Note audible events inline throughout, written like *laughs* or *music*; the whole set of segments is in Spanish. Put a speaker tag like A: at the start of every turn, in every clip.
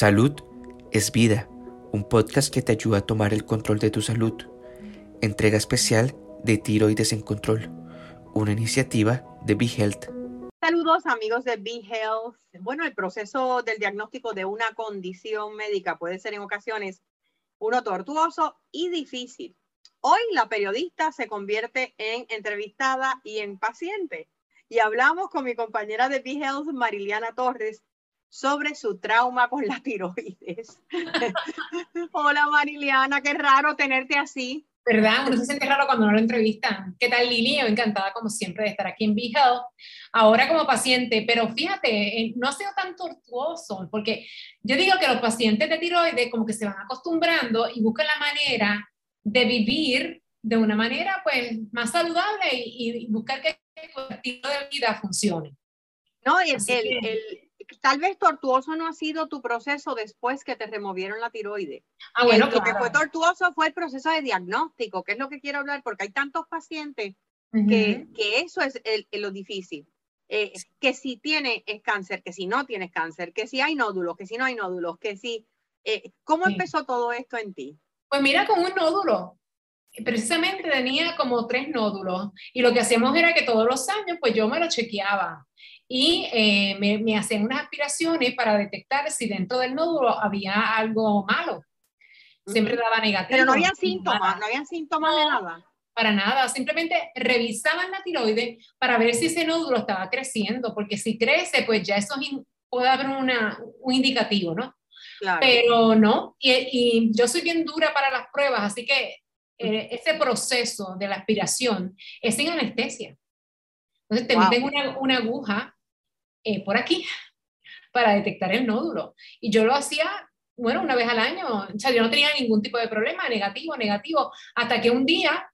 A: Salud es vida, un podcast que te ayuda a tomar el control de tu salud. Entrega especial de Tiroides en Control, una iniciativa de BeHealth.
B: Saludos amigos de BeHealth. Bueno, el proceso del diagnóstico de una condición médica puede ser en ocasiones uno tortuoso y difícil. Hoy la periodista se convierte en entrevistada y en paciente. Y hablamos con mi compañera de BeHealth, Mariliana Torres, sobre su trauma con la tiroides. *laughs* Hola Mariliana, qué raro tenerte así.
C: ¿Verdad? Uno se siente raro cuando no lo entrevistan. ¿Qué tal Lili? Yo encantada como siempre de estar aquí en BeHealth. Ahora como paciente, pero fíjate, eh, no ha sido tan tortuoso, porque yo digo que los pacientes de tiroides como que se van acostumbrando y buscan la manera de vivir de una manera pues más saludable y, buscar que el estilo de vida funcione.
B: No, y el, el, tal vez tortuoso no ha sido tu proceso después que te removieron la tiroides. Ah, bueno, Lo que fue tortuoso fue el proceso de diagnóstico, que es lo que quiero hablar, porque hay tantos pacientes que, que, eso es el, lo difícil. Eh, que si tiene cáncer, que si no tienes cáncer, que si hay nódulos, que si no hay nódulos, que si... Eh, ¿Cómo empezó todo esto en ti?
C: Pues mira, con un nódulo. Precisamente tenía como tres nódulos y lo que hacíamos era que todos los años pues yo me lo chequeaba y eh, me, me, hacían unas aspiraciones para detectar si dentro del nódulo había algo malo. Siempre daba negativo.
B: Pero no había síntomas, no había síntomas de nada.
C: Para nada, simplemente revisaban la tiroides para ver si ese nódulo estaba creciendo, porque si crece, pues ya eso puede haber una, un indicativo, ¿no? Pero no, y, y, yo soy bien dura para las pruebas, así que eh, ese proceso de la aspiración es sin anestesia. Entonces te meten una, una, aguja eh, por aquí para detectar el nódulo. Y yo lo hacía, bueno, una vez al año. O sea, yo no tenía ningún tipo de problema, negativo, negativo, hasta que un día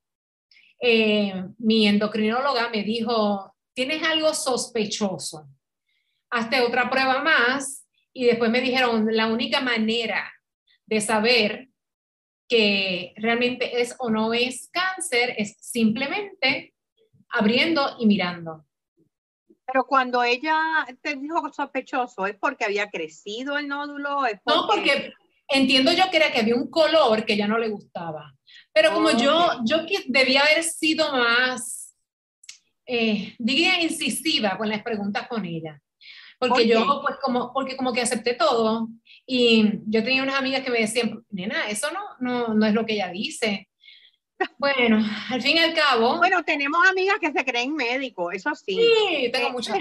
C: eh, mi endocrinóloga me dijo, tienes algo sospechoso. Hazte otra prueba más y después me dijeron, la única manera de saber que realmente es o no es cáncer es simplemente abriendo y mirando.
B: Pero cuando ella te dijo sospechoso, ¿es porque había crecido el nódulo?
C: No, porque entiendo yo que era que había un color que ya no le gustaba. Pero como yo, yo debía haber sido más, eh, diría, incisiva con las preguntas con ella. Porque yo, pues, como, porque como que acepté todo. Y yo tenía unas amigas que me decían, nena, eso no, no, no es lo que ella dice. Bueno, al fin y al cabo.
B: Bueno, tenemos amigas que se creen médicos, eso sí.
C: Sí, tengo muchas.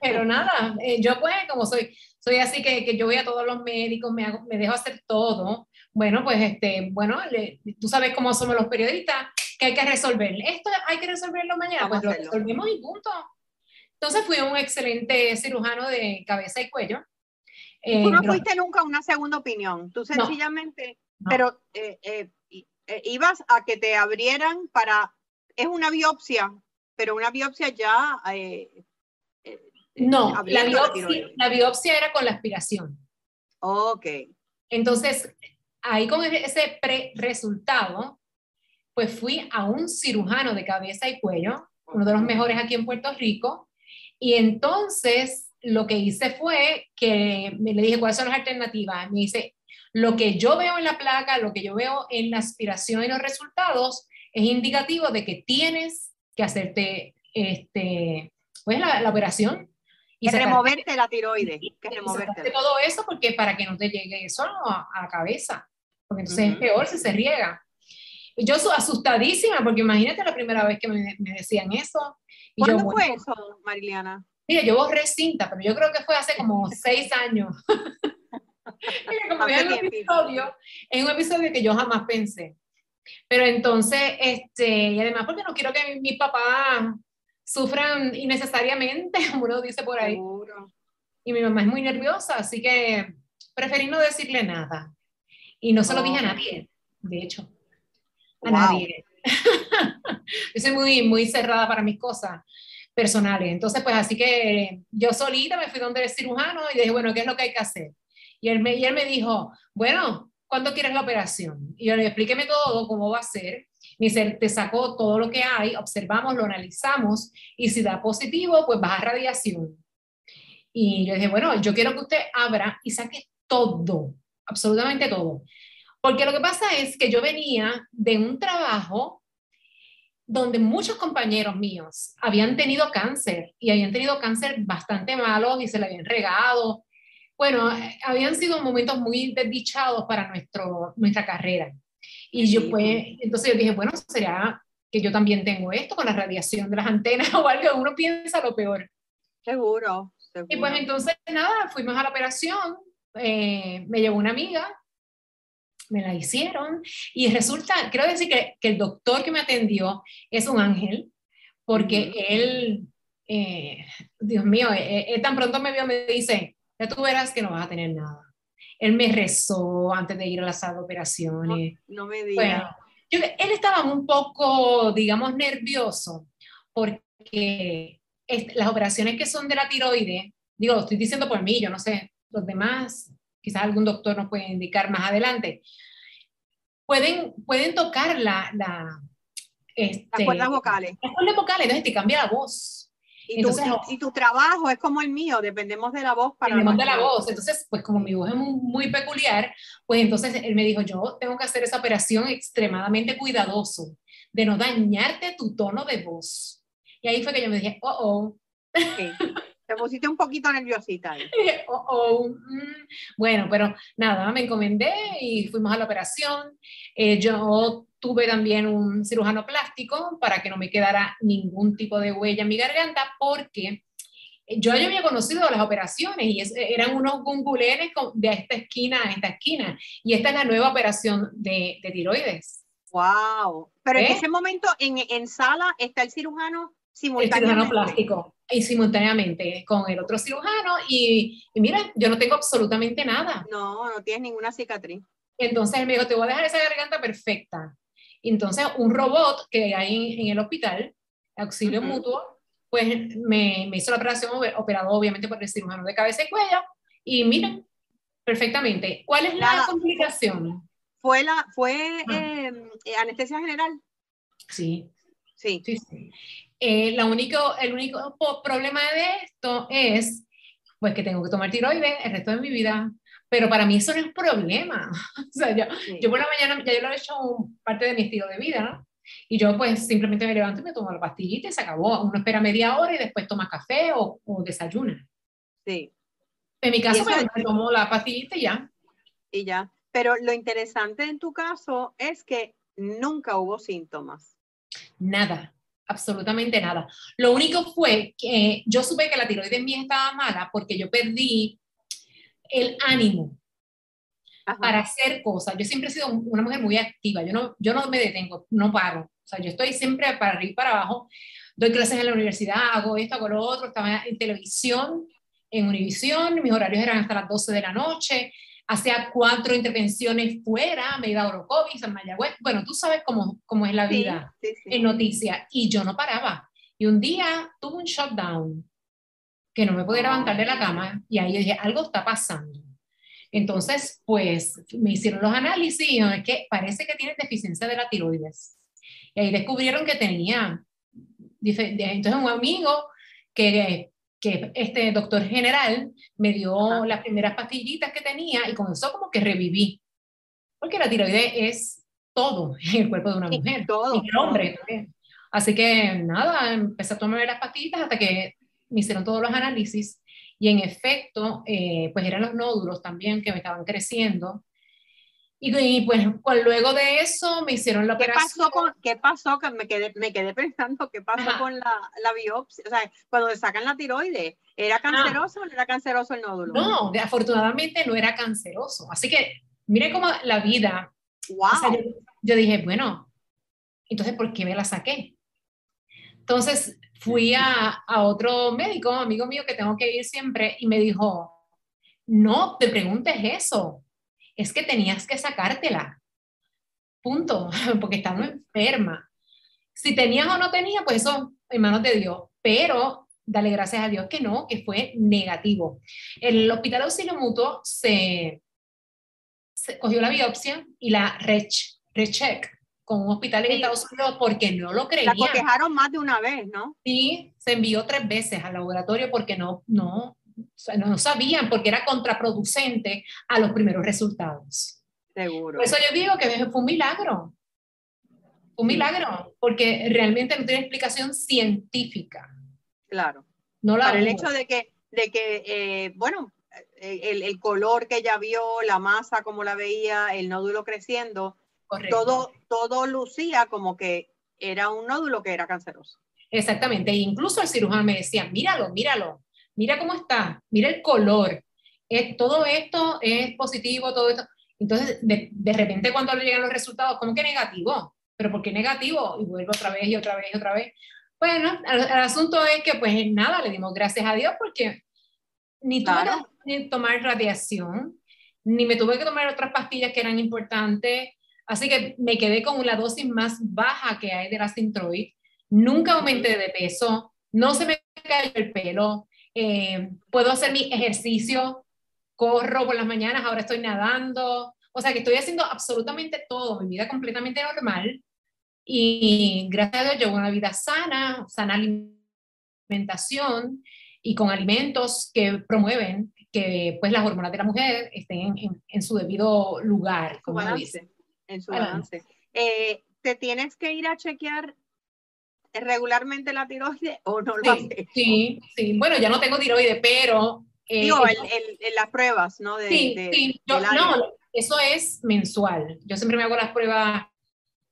C: Pero nada, eh, yo pues como soy, soy así que, que, yo voy a todos los médicos, me, hago, me dejo hacer todo. Bueno, pues este, bueno, tú sabes cómo somos los periodistas, que hay que resolver. Esto hay que resolverlo mañana, pues lo resolvemos y punto. Entonces fui un excelente cirujano de cabeza y cuello.
B: Eh, tú no fuiste nunca una segunda opinión, tú sencillamente, pero eh, eh, ibas a que te abrieran para, es una biopsia, pero una biopsia ya...
C: no, la biopsia, la biopsia, era con la aspiración.
B: Ok.
C: Entonces, ahí con ese pre-resultado, pues fui a un cirujano de cabeza y cuello, uno de los mejores aquí en Puerto Rico, y entonces lo que hice fue que me le dije, ¿cuáles son las alternativas? Me dice, lo que yo veo en la placa, lo que yo veo en la aspiración y los resultados es indicativo de que tienes que hacerte este, pues, la, operación.
B: Y removerte la tiroides. Que removerte.
C: todo eso porque para que no te llegue eso a, la cabeza. Porque entonces es peor si se riega. Y yo asustadísima porque imagínate la primera vez que me, me decían eso.
B: ¿Cuándo fue eso, Mariliana?
C: Mira, yo borré cinta, pero yo creo que fue hace como seis años. *laughs* *laughs* Mira, como en un episodio, en un episodio que yo jamás pensé. Pero entonces, este, y además porque no quiero que mi, papá sufran innecesariamente, *laughs* como uno dice por ahí. Seguro. Y mi mamá es muy nerviosa, así que preferí no decirle nada. Y no se lo dije a nadie, de hecho. A nadie. *laughs* yo soy muy, muy cerrada para mis cosas personales. Entonces, pues así que yo solita me fui donde el cirujano y dije, bueno, ¿qué es lo que hay que hacer? Y él me, y él me dijo, bueno, ¿cuándo quieres la operación? Y yo le explíqueme todo, cómo va a ser. Me dice, te sacó todo lo que hay, observamos, lo analizamos y si da positivo, pues vas a radiación. Y yo dije, bueno, yo quiero que usted abra y saque todo, absolutamente todo. Porque lo que pasa es que yo venía de un trabajo donde muchos compañeros míos habían tenido cáncer y habían tenido cáncer bastante malo y se le habían regado. Bueno, habían sido momentos muy desdichados para nuestro, nuestra carrera. Y yo pues, entonces yo dije, bueno, sería que yo también tengo esto con la radiación de las antenas *laughs* o algo, uno piensa lo peor.
B: Seguro, seguro.
C: Y pues entonces nada, fuimos a la operación, eh, me llevó una amiga, me la hicieron y resulta, quiero decir que, que el doctor que me atendió es un ángel, porque él, eh, Dios mío, él, tan pronto me vio, me dice, ya tú verás que no vas a tener nada. Él me rezó antes de ir a las operaciones.
B: No, me digas.
C: él estaba un poco, digamos, nervioso porque las operaciones que son de la tiroide, digo, lo estoy diciendo por mí, yo no sé, los demás quizás algún doctor nos puede indicar más adelante, pueden, pueden tocar la, la,
B: este, las cuerdas vocales.
C: Las cuerdas vocales, entonces te cambia la voz.
B: Y, entonces, tu, y, tu, trabajo es como el mío, dependemos de la voz
C: para... Dependemos de la voz, entonces, pues como mi voz es muy, muy, peculiar, pues entonces él me dijo, yo tengo que hacer esa operación extremadamente cuidadoso, de no dañarte tu tono de voz. Y ahí fue que yo me dije, oh, oh.
B: Te pusiste un poquito nerviosita. *laughs*
C: Oh, oh, mm. Bueno, pero nada, me encomendé y fuimos a la operación. Eh, yo tuve también un cirujano plástico para que no me quedara ningún tipo de huella en mi garganta porque yo ya había conocido las operaciones y eran unos gungulenes de esta esquina a esta esquina. Y esta es la nueva operación de, de tiroides.
B: ¡Wow! Pero en ¿Eh? ese momento en, en sala está el cirujano
C: el cirujano plástico y simultáneamente con el otro cirujano y, y, mira, yo no tengo absolutamente nada.
B: No, no tienes ninguna cicatriz.
C: Entonces él me dijo, te voy a dejar esa garganta perfecta. Entonces un robot que hay en, el hospital, auxilio mutuo, pues me, me, hizo la operación, operado obviamente por el cirujano de cabeza y cuello, y miren, perfectamente. ¿Cuál es la, complicación?
B: ¿Fue, la, fue eh, anestesia general?
C: Sí.
B: Sí.
C: sí, sí. Eh, la único, el único problema de esto es pues que tengo que tomar tiroides el resto de mi vida. Pero para mí eso no es problema. *laughs* o sea, yo, yo, por la mañana, ya yo lo he hecho parte de mi estilo de vida, ¿no? Y yo pues simplemente me levanto y me tomo la pastillita y se acabó. Uno espera media hora y después toma café o, o desayuna.
B: Sí.
C: En mi caso, pues, me tomo la pastillita y ya.
B: Y ya. Pero lo interesante en tu caso es que nunca hubo síntomas.
C: Nada absolutamente nada. Lo único fue que yo supe que la tiroides mía estaba mala porque yo perdí el ánimo para hacer cosas. Yo siempre he sido una mujer muy activa, yo no, yo no me detengo, no paro. O sea, yo estoy siempre para arriba y para abajo. Doy clases en la universidad, hago esto, hago lo otro, estaba en televisión, en Univisión, mis horarios eran hasta las 12 de la noche, hacía cuatro intervenciones fuera, me iba a Orocovis, a Mayagüez, bueno, tú sabes cómo, cómo es la vida en noticias, y yo no paraba. Y un día tuve un shutdown, que no me podía levantar de la cama, y ahí dije, algo está pasando. Entonces, pues me hicieron los análisis y es que parece que tiene deficiencia de la tiroides. Y ahí descubrieron que tenía, entonces un amigo que que este doctor general me dio las primeras pastillitas que tenía y comenzó como que reviví. Porque la tiroides es todo en el cuerpo de una mujer, todo, y el hombre también. Así que nada, empecé a tomar las pastillitas hasta que me hicieron todos los análisis y en efecto, eh, pues eran los nódulos también que me estaban creciendo y, pues, luego de eso me hicieron la
B: ¿Qué Pasó con, ¿Qué pasó? Que me quedé, me quedé pensando, ¿qué pasó con la, la, biopsia? O sea, cuando le sacan la tiroides, ¿era ah. canceroso o no era canceroso el nódulo?
C: No, afortunadamente no era canceroso. Así que, mire cómo la vida.
B: Wow.
C: yo, dije, bueno, entonces, ¿por qué me la saqué? Entonces, fui a, a otro médico, amigo mío, que tengo que ir siempre, y me dijo, no te preguntes eso es que tenías que sacártela. Punto, *laughs* porque estaba enferma. Si tenías o no tenías, pues eso en manos de Dios. Pero dale gracias a Dios que no, que fue negativo. El Hospital Auxilio Mutuo se, cogió la biopsia y la recheck con un hospital en Estados Unidos porque no lo creían.
B: La cotejaron más de una vez, ¿no?
C: Sí, se envió tres veces al laboratorio porque no, no, no sabían porque era contraproducente a los primeros resultados.
B: Seguro.
C: Por eso yo digo que fue un milagro. Un milagro, porque realmente no tiene explicación científica.
B: Claro. No la Para el hecho de que, de que eh, bueno, el, el, color que ella vio, la masa como la veía, el nódulo creciendo, todo, todo lucía como que era un nódulo que era canceroso.
C: Exactamente, e incluso el cirujano me decía, míralo, míralo, mira cómo está, mira el color, es, todo esto es positivo, todo esto. Entonces, de, de repente cuando le llegan los resultados, ¿cómo que negativo? ¿Pero por qué negativo? Y vuelvo otra vez y otra vez y otra vez. Bueno, el, asunto es que pues nada, le dimos gracias a Dios porque ni tuve que tomar radiación, ni me tuve que tomar otras pastillas que eran importantes, así que me quedé con la dosis más baja que hay de la Sintroid. Nunca aumenté de peso, no se me cayó el pelo, eh, puedo hacer mi ejercicio, corro por las mañanas, ahora estoy nadando, o sea que estoy haciendo absolutamente todo, mi vida completamente normal. Y gracias a Dios llevo una vida sana, sana alimentación y con alimentos que promueven que pues las hormonas de la mujer estén en, su debido lugar, como
B: balance, En su balance. Eh, ¿Te tienes que ir a chequear regularmente la tiroides o no lo
C: sí, Sí, sí. Bueno, ya no tengo tiroides, pero...
B: Eh, Digo, en las pruebas, ¿no? De,
C: sí, sí. no, eso es mensual. Yo siempre me hago las pruebas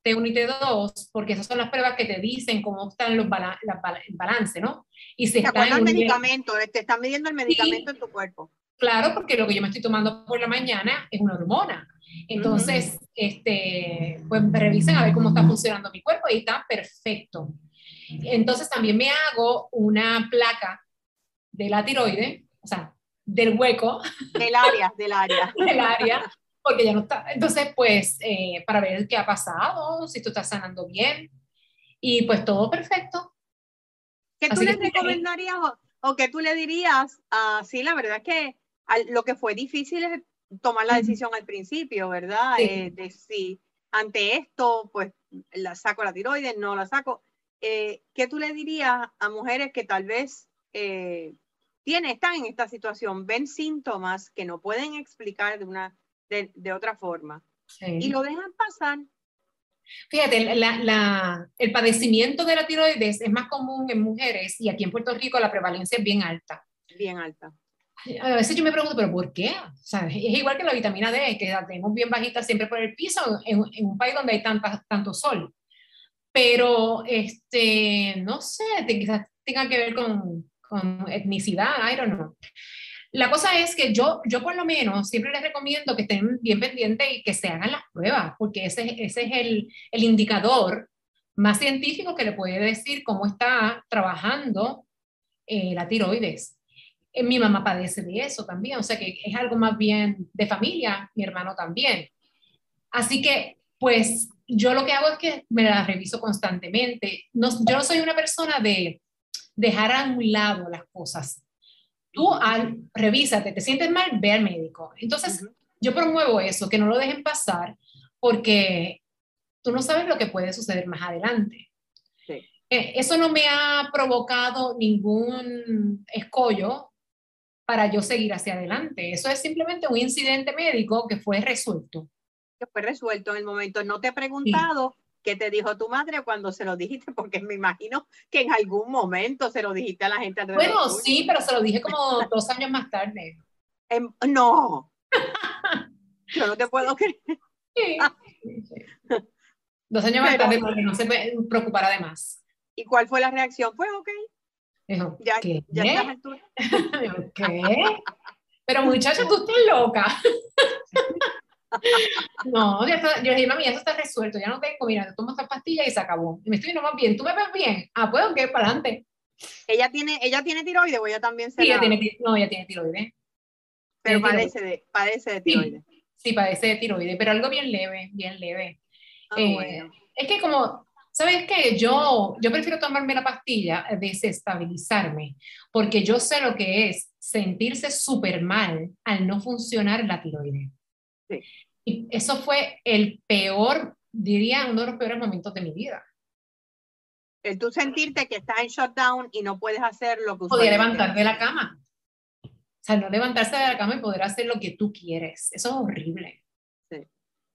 C: T1 y T2 porque esas son las pruebas que te dicen cómo están los el balance, ¿no?
B: Y si está el medicamento, te están midiendo el medicamento en tu cuerpo.
C: Claro, porque lo que yo me estoy tomando por la mañana es una hormona. Entonces, este, pues revisen a ver cómo está funcionando mi cuerpo y está perfecto. Entonces también me hago una placa de la tiroide, o sea, del hueco.
B: Del área, del área. *laughs*
C: del área, porque ya no está. Entonces, pues, eh, para ver qué ha pasado, si tú estás sanando bien. Y pues todo perfecto.
B: ¿Qué tú le recomendarías o, qué tú le dirías? Uh, sí, la verdad es que lo que fue difícil es tomar la decisión al principio, ¿verdad? Eh, de si ante esto, pues, la saco la tiroides, no la saco. Eh, ¿qué tú le dirías a mujeres que tal vez eh, tienen, están en esta situación, ven síntomas que no pueden explicar de, una, de, de otra forma y lo dejan pasar?
C: Fíjate, la, el padecimiento de la tiroides es más común en mujeres y aquí en Puerto Rico la prevalencia es bien alta.
B: Bien alta.
C: A veces yo me pregunto, ¿pero por qué? O sea, es igual que la vitamina D, que la tenemos bien bajita siempre por el piso en, en un país donde hay tanta, tanto sol pero este, no sé, quizás tenga que ver con, con etnicidad, I don't know. La cosa es que yo, yo por lo menos siempre les recomiendo que estén bien pendientes y que se hagan las pruebas, porque ese, ese es el, el indicador más científico que le puede decir cómo está trabajando eh, la tiroides. Eh, mi mamá padece de eso también, o sea que es algo más bien de familia, mi hermano también. Así que, pues, yo lo que hago es que me la reviso constantemente. No, yo no soy una persona de dejar a un lado las cosas. Tú al, revísate, te sientes mal, ve al médico. Entonces, yo promuevo eso, que no lo dejen pasar, porque tú no sabes lo que puede suceder más adelante. Eh, eso no me ha provocado ningún escollo para yo seguir hacia adelante. Eso es simplemente un incidente médico que fue resuelto
B: que fue resuelto en el momento. No te he preguntado qué te dijo tu madre cuando se lo dijiste, porque me imagino que en algún momento se lo dijiste a la gente.
C: Bueno, sí, pero se lo dije como dos años más tarde.
B: Em, no. *laughs* Yo no te puedo creer.
C: Dos años más tarde porque no se preocupara de más.
B: ¿Y cuál fue la reacción? Pues ok.
C: Ya, ¿qué? ya estás *laughs* ¿Qué? Pero muchacha, tú estás loca. *laughs* No, ya está, yo le dije, mami, eso está resuelto, ya no tengo, mira, tomo esta pastilla y se acabó. Y me estoy más bien, ¿tú me ves bien? Ah, pues, ok, para adelante.
B: ¿Ella tiene, ella tiene tiroides o ella también se
C: sí, ella tiene, No, ella tiene tiroides.
B: Pero padece, De, padece de tiroides.
C: Sí, padece de tiroides, pero algo bien leve, bien leve. Ah, eh, es que como, ¿sabes qué? Yo, yo prefiero tomarme la pastilla, desestabilizarme, porque yo sé lo que es sentirse súper mal al no funcionar la tiroides. Y eso fue el peor, diría, uno de los peores momentos de mi vida.
B: El tú sentirte que estás en shutdown y no puedes hacer lo que
C: Podía levantar de la cama. O sea, no levantarse de la cama y poder hacer lo que tú quieres. Eso es horrible.
B: Sí.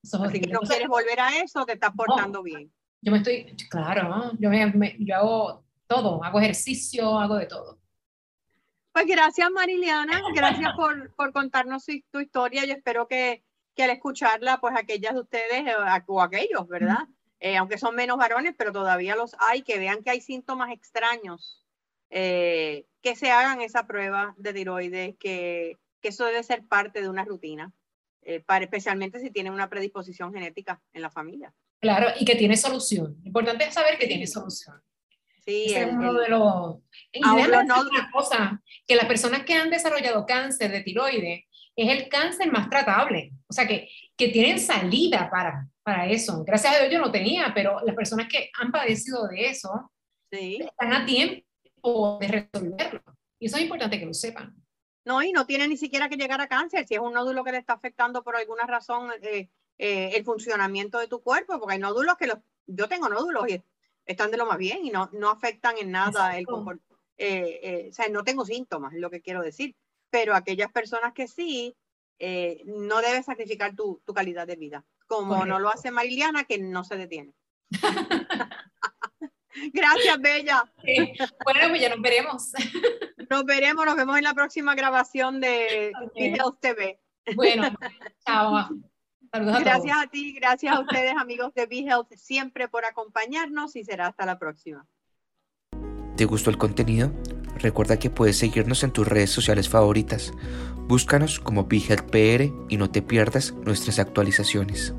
B: Así que no quieres volver a eso, te estás portando bien.
C: Yo me estoy, claro, yo, me, yo hago todo, hago ejercicio, hago de todo.
B: Pues gracias Mariliana, *laughs* gracias por, por contarnos tu historia. Yo espero que, que al escucharla, pues aquellas de ustedes eh, o aquellos, ¿verdad? Eh, aunque son menos varones, pero todavía los hay, que vean que hay síntomas extraños, eh, que se hagan esa prueba de tiroides, que, que, eso debe ser parte de una rutina, para, especialmente si tienen una predisposición genética en la familia.
C: Claro, y que tiene solución. Lo importante es saber que tiene solución. Sí, es uno de los... Y una cosa, que las personas que han desarrollado cáncer de tiroides es el cáncer más tratable, o sea, que, que tienen salida para, para eso. Gracias a Dios yo no tenía, pero las personas que han padecido de eso sí. están a tiempo de resolverlo. Y eso es importante que lo sepan.
B: No, y no tiene ni siquiera que llegar a cáncer. Si es un nódulo que le está afectando por alguna razón eh, eh, el funcionamiento de tu cuerpo, porque hay nódulos que los, yo tengo nódulos y están de lo más bien y no, no afectan en nada el eh, eh, o sea, no tengo síntomas, es lo que quiero decir, pero aquellas personas que sí, no debes sacrificar tu, tu, calidad de vida, como no lo hace Mariliana, que no se detiene. *laughs* Gracias, Bella.
C: Bueno, pues ya nos veremos.
B: Nos veremos, nos vemos en la próxima grabación de okay. TV.
C: Bueno, chao
B: gracias a ti, gracias a *laughs* ustedes amigos de BeHealth siempre por acompañarnos y será hasta la próxima.
A: ¿Te gustó el contenido? Recuerda que puedes seguirnos en tus redes sociales favoritas. Búscanos como BeHealth PR y no te pierdas nuestras actualizaciones.